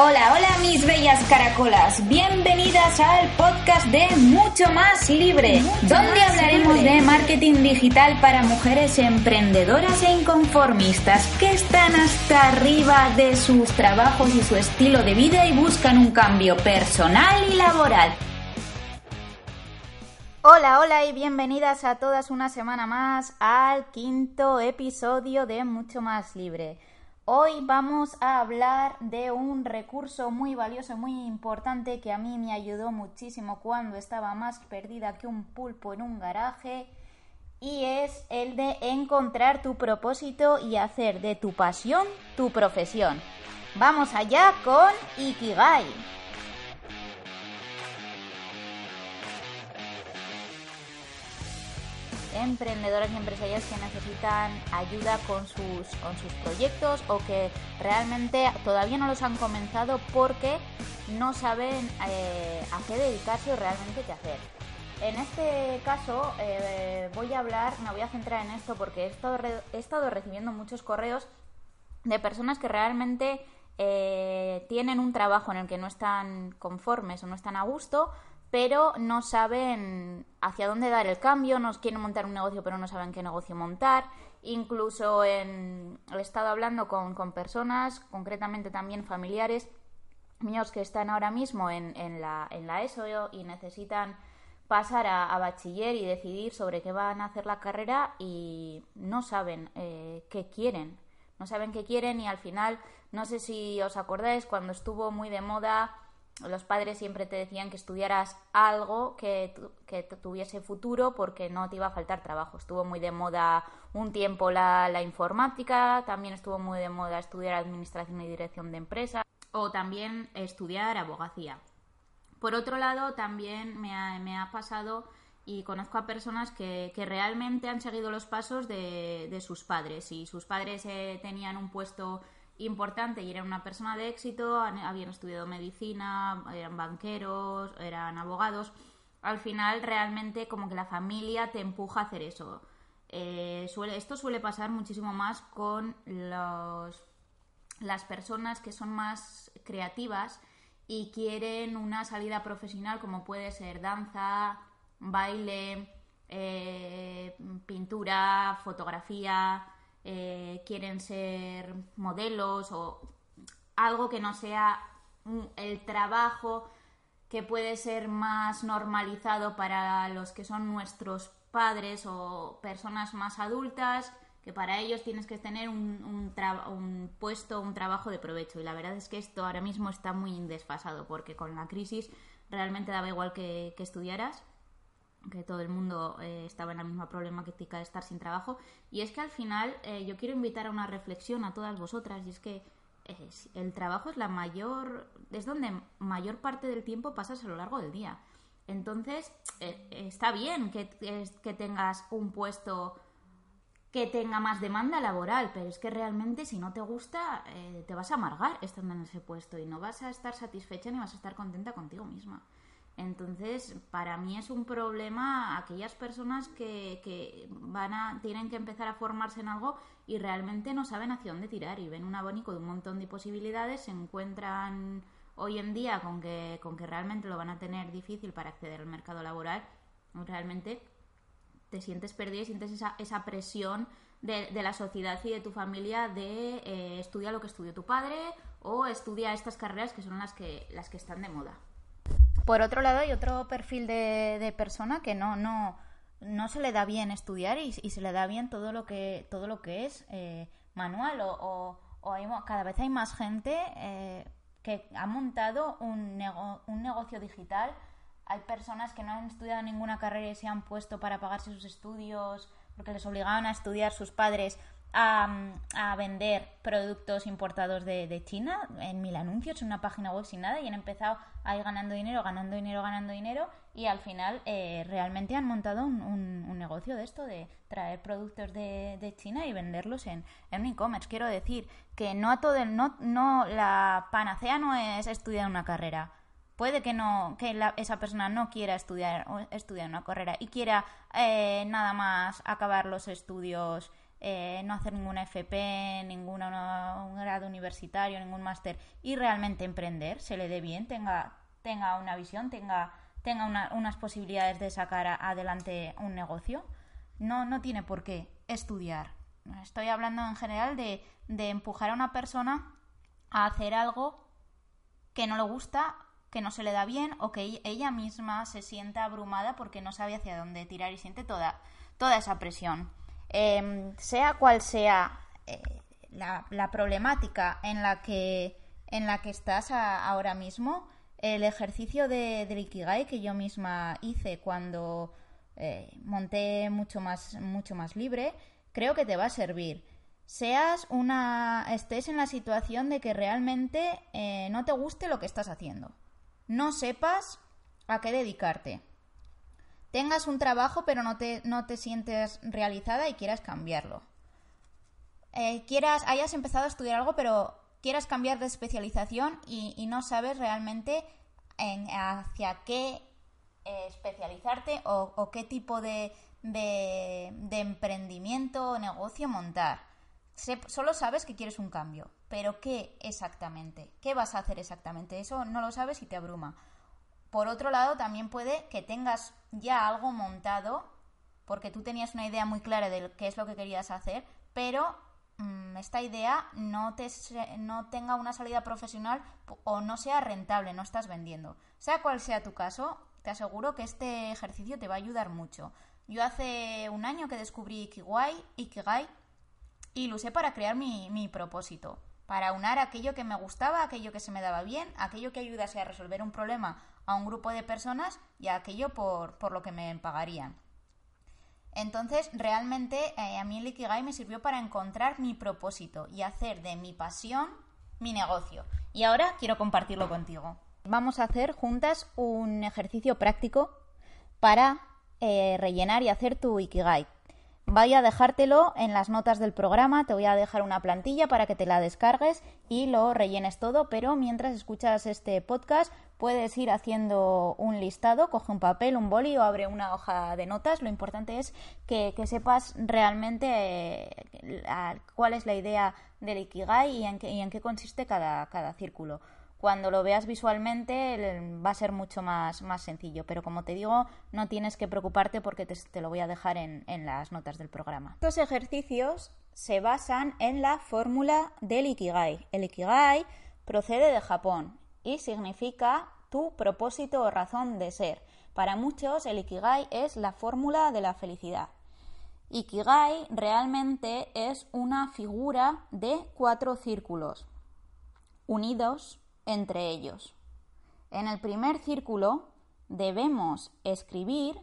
Hola, hola mis bellas caracolas, bienvenidas al podcast de Mucho Más Libre, donde hablaremos de marketing digital para mujeres emprendedoras e inconformistas que están hasta arriba de sus trabajos y su estilo de vida y buscan un cambio personal y laboral. Hola, hola y bienvenidas a todas una semana más al quinto episodio de Mucho Más Libre. Hoy vamos a hablar de un recurso muy valioso muy importante que a mí me ayudó muchísimo cuando estaba más perdida que un pulpo en un garaje y es el de encontrar tu propósito y hacer de tu pasión tu profesión. Vamos allá con Ikigai. Emprendedoras y empresarias que necesitan ayuda con sus, con sus proyectos o que realmente todavía no los han comenzado porque no saben eh, a qué dedicarse o realmente qué hacer. En este caso eh, voy a hablar, me voy a centrar en esto porque he estado, he estado recibiendo muchos correos de personas que realmente eh, tienen un trabajo en el que no están conformes o no están a gusto, pero no saben hacia dónde dar el cambio, nos quieren montar un negocio pero no saben qué negocio montar. Incluso en, he estado hablando con, personas, concretamente también familiares, míos que están ahora mismo en, en, la, en la ESO y necesitan pasar a, bachiller y decidir sobre qué van a hacer la carrera y no saben eh, qué quieren. No saben qué quieren y al final, no sé si os acordáis, cuando estuvo muy de moda los padres siempre te decían que estudiaras algo que, tuviese futuro porque no te iba a faltar trabajo. Estuvo muy de moda un tiempo la, informática, también estuvo muy de moda estudiar administración y dirección de empresas o también estudiar abogacía. Por otro lado, también me ha, pasado y conozco a personas que, realmente han seguido los pasos de, sus padres. y sus padres eh, tenían un puesto importante y eran una persona de éxito, habían estudiado medicina, eran banqueros, eran abogados. Al final realmente como que la familia te empuja a hacer eso. Eh, esto suele pasar muchísimo más con los, las personas que son más creativas y quieren una salida profesional como puede ser danza, baile, eh, pintura, fotografía, eh, quieren ser modelos o algo que no sea el trabajo que puede ser más normalizado para los que son nuestros padres o personas más adultas, que para ellos tienes que tener un, un, puesto, un trabajo de provecho. Y la verdad es que esto ahora mismo está muy desfasado, porque con la crisis realmente daba igual que estudiaras que todo el mundo eh, estaba en la misma problemática de estar sin trabajo. Y es que al final eh, yo quiero invitar a una reflexión a todas vosotras, y es que el trabajo es la mayor, es donde mayor parte del tiempo pasas a lo largo del día. Entonces, eh, está bien que, que tengas un puesto que tenga más demanda laboral, pero es que realmente si no te gusta, te vas a amargar estando en ese puesto y no vas a estar satisfecha ni vas a estar contenta contigo misma. Entonces, para mí es un problema aquellas personas que, van a, tienen que empezar a formarse en algo y realmente no saben hacia dónde tirar y ven un abanico de un montón de posibilidades, se encuentran hoy en día con que, con que realmente lo van a tener difícil para acceder al mercado laboral, realmente te sientes perdida y sientes esa, esa presión de, la sociedad y de tu familia de eh, estudia lo que estudió tu padre o estudia estas carreras que son las que, las que están de moda. Por otro lado, hay otro perfil de, persona que no, no, no se le da bien estudiar y, se le da bien todo lo que, todo lo que es eh, manual o, o, cada vez hay más gente eh, que ha montado un, un negocio digital. Hay personas que no han estudiado ninguna carrera y se han puesto para pagarse sus estudios porque les obligaban a estudiar sus padres a, vender productos importados de, China en mil anuncios, en una página web sin nada y han empezado a ir ganando dinero, ganando dinero, ganando dinero y al final eh, realmente han montado un, negocio de esto, de traer productos de, China y venderlos en, en e-commerce. Quiero decir que no a todo el, no, no, la panacea no es estudiar una carrera. Puede que no, que esa persona no quiera estudiar, estudiar una carrera y quiera eh, nada más acabar los estudios eh, no hacer ninguna FP, ningún grado universitario, ningún máster y realmente emprender, se le dé bien, tenga, tenga una visión, tenga, tenga unas posibilidades de sacar adelante un negocio, no, no tiene por qué estudiar. Estoy hablando en general de, de empujar a una persona a hacer algo que no le gusta, que no se le da bien o que ella misma se sienta abrumada porque no sabe hacia dónde tirar y siente toda, toda esa presión. Em, sea cual sea eh, la, problemática en la que, en la que estás ahora mismo, el ejercicio de, del Ikigai que yo misma hice cuando eh, monté mucho más, mucho más libre, creo que te va a servir. Seas una. estés en la situación de que realmente eh, no te guste lo que estás haciendo. No sepas a qué dedicarte tengas un trabajo pero no te, no te sientes realizada y quieras cambiarlo. Eh, quieras, hayas empezado a estudiar algo pero quieras cambiar de especialización y, no sabes realmente en, hacia qué eh, especializarte o, qué tipo de, de, emprendimiento o negocio montar. solo sabes que quieres un cambio, pero ¿qué exactamente? ¿Qué vas a hacer exactamente? Eso no lo sabes y te abruma. Por otro lado, también puede que tengas ya algo montado, porque tú tenías una idea muy clara de qué es lo que querías hacer, pero mm, esta idea no, te, no tenga una salida profesional o no sea rentable, no estás vendiendo. Sea cual sea tu caso, te aseguro que este ejercicio te va a ayudar mucho. Yo hace un año que descubrí Ikigai, Ikigai y lo usé para crear mi, mi propósito, para unar aquello que me gustaba, aquello que se me daba bien, aquello que ayudase a resolver un problema a un grupo de personas y aquello por, por lo que me pagarían. Entonces, realmente eh, a mí el Ikigai me sirvió para encontrar mi propósito y hacer de mi pasión mi negocio. Y ahora quiero compartirlo contigo. Vamos a hacer juntas un ejercicio práctico para eh, rellenar y hacer tu Ikigai. Voy a dejártelo en las notas del programa, te voy a dejar una plantilla para que te la descargues y lo rellenes todo, pero mientras escuchas este podcast puedes ir haciendo un listado, coge un papel, un boli o abre una hoja de notas. Lo importante es que, sepas realmente eh, cuál es la idea del Ikigai y en qué, y en qué consiste cada, cada círculo cuando lo veas visualmente va a ser mucho más, más sencillo. Pero como te digo, no tienes que preocuparte porque te, lo voy a dejar en, en, las notas del programa. Estos ejercicios se basan en la fórmula del Ikigai. El Ikigai procede de Japón y significa tu propósito o razón de ser. Para muchos el Ikigai es la fórmula de la felicidad. Ikigai realmente es una figura de cuatro círculos unidos entre ellos. En el primer círculo debemos escribir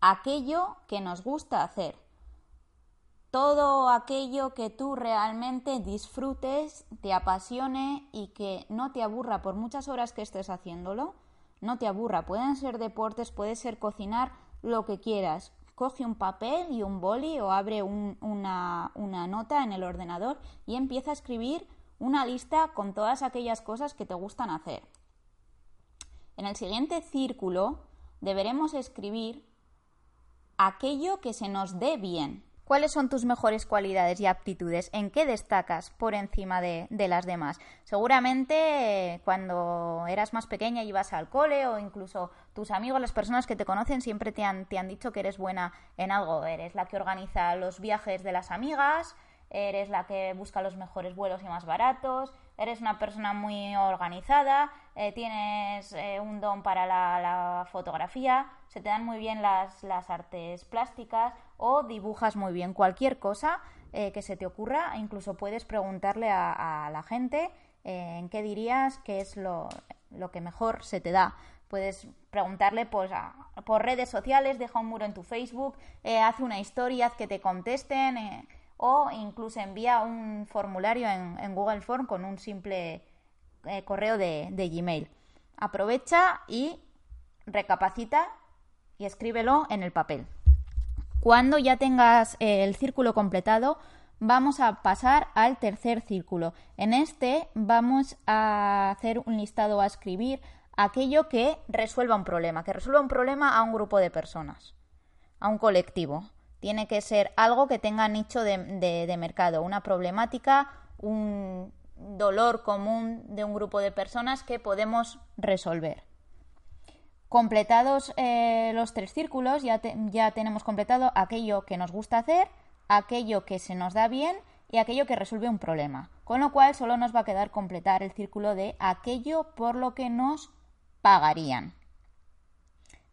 aquello que nos gusta hacer. Todo aquello que tú realmente disfrutes, te apasione y que no te aburra por muchas horas que estés haciéndolo, no te aburra. Pueden ser deportes, puede ser cocinar, lo que quieras. Coge un papel y un boli o abre una, una nota en el ordenador y empieza a escribir una lista con todas aquellas cosas que te gustan hacer. En el siguiente círculo deberemos escribir aquello que se nos dé bien. ¿Cuáles son tus mejores cualidades y aptitudes? ¿En qué destacas por encima de, las demás? Seguramente eh, cuando eras más pequeña y ibas al cole o incluso tus amigos, las personas que te conocen, siempre te han, te han dicho que eres buena en algo. Eres la que organiza los viajes de las amigas, eres la que busca los mejores vuelos y más baratos, eres una persona muy organizada, eh, tienes eh, un don para la, fotografía, se te dan muy bien las, artes plásticas o dibujas muy bien cualquier cosa eh, que se te ocurra, incluso puedes preguntarle a, la gente en qué dirías que es lo, que mejor se te da. Puedes preguntarle pues, por redes sociales, deja un muro en tu Facebook, haz una historia, haz que te contesten o incluso envía un formulario en, Google Form con un simple eh, correo de, Gmail. Aprovecha y recapacita y escríbelo en el papel. Cuando ya tengas eh, el círculo completado, vamos a pasar al tercer círculo. En este vamos a hacer un listado a escribir aquello que resuelva un problema, que resuelva un problema a un grupo de personas, a un colectivo Tiene que ser algo que tenga nicho de, mercado, una problemática, un dolor común de un grupo de personas que podemos resolver. Completados eh, los tres círculos, ya, ya tenemos completado aquello que nos gusta hacer, aquello que se nos da bien y aquello que resuelve un problema. Con lo cual solo nos va a quedar completar el círculo de aquello por lo que nos pagarían.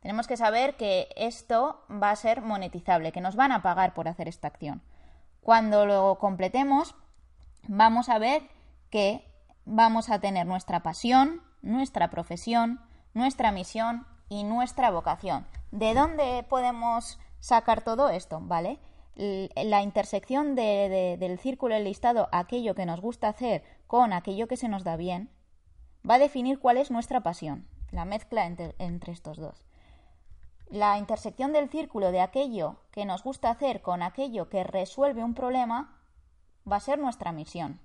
Tenemos que saber que esto va a ser monetizable, que nos van a pagar por hacer esta acción. Cuando lo completemos, vamos a ver que vamos a tener nuestra pasión, nuestra profesión, nuestra misión y nuestra vocación. ¿De dónde podemos sacar todo esto? ¿Vale? La intersección del círculo listado, aquello que nos gusta hacer con aquello que se nos da bien, va a definir cuál es nuestra pasión, la mezcla entre estos dos. La intersección del círculo de aquello que nos gusta hacer con aquello que resuelve un problema va a ser nuestra misión.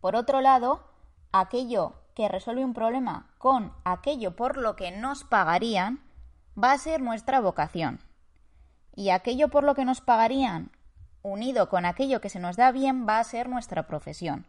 Por otro lado, aquello que resuelve un problema con aquello por lo que nos pagarían va a ser nuestra vocación. Y aquello por lo que nos pagarían, unido con aquello que se nos da bien, va a ser nuestra profesión.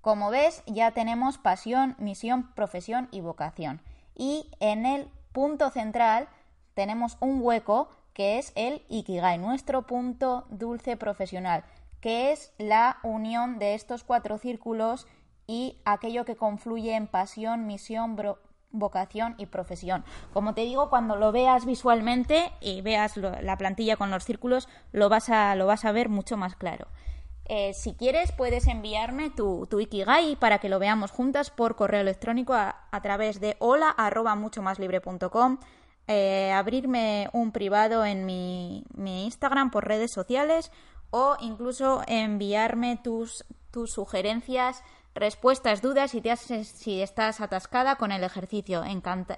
Como ves, ya tenemos pasión, misión, profesión y vocación. Y en el punto central tenemos un hueco que es el Ikigai, nuestro punto dulce profesional, que es la unión de estos cuatro círculos y aquello que confluye en pasión, misión, vocación y profesión. Como te digo, cuando lo veas visualmente y veas la plantilla con los círculos, lo vas a, lo vas a ver mucho más claro. Eh, si quieres, puedes enviarme tu, tu, Ikigai para que lo veamos juntas por correo electrónico a, través de hola arroba eh, abrirme un privado en mi, mi Instagram por redes sociales o incluso enviarme tus, tus sugerencias respuestas, dudas si, te si estás atascada con el ejercicio.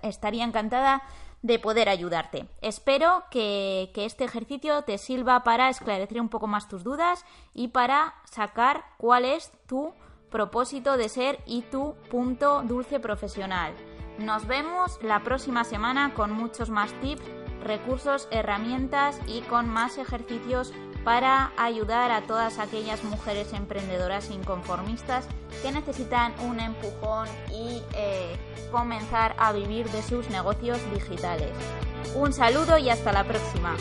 estaría encantada de poder ayudarte. Espero que, que, este ejercicio te sirva para esclarecer un poco más tus dudas y para sacar cuál es tu propósito de ser y tu punto dulce profesional. Nos vemos la próxima semana con muchos más tips, recursos, herramientas y con más ejercicios para ayudar a todas aquellas mujeres emprendedoras inconformistas que necesitan un empujón y eh, comenzar a vivir de sus negocios digitales. Un saludo y hasta la próxima.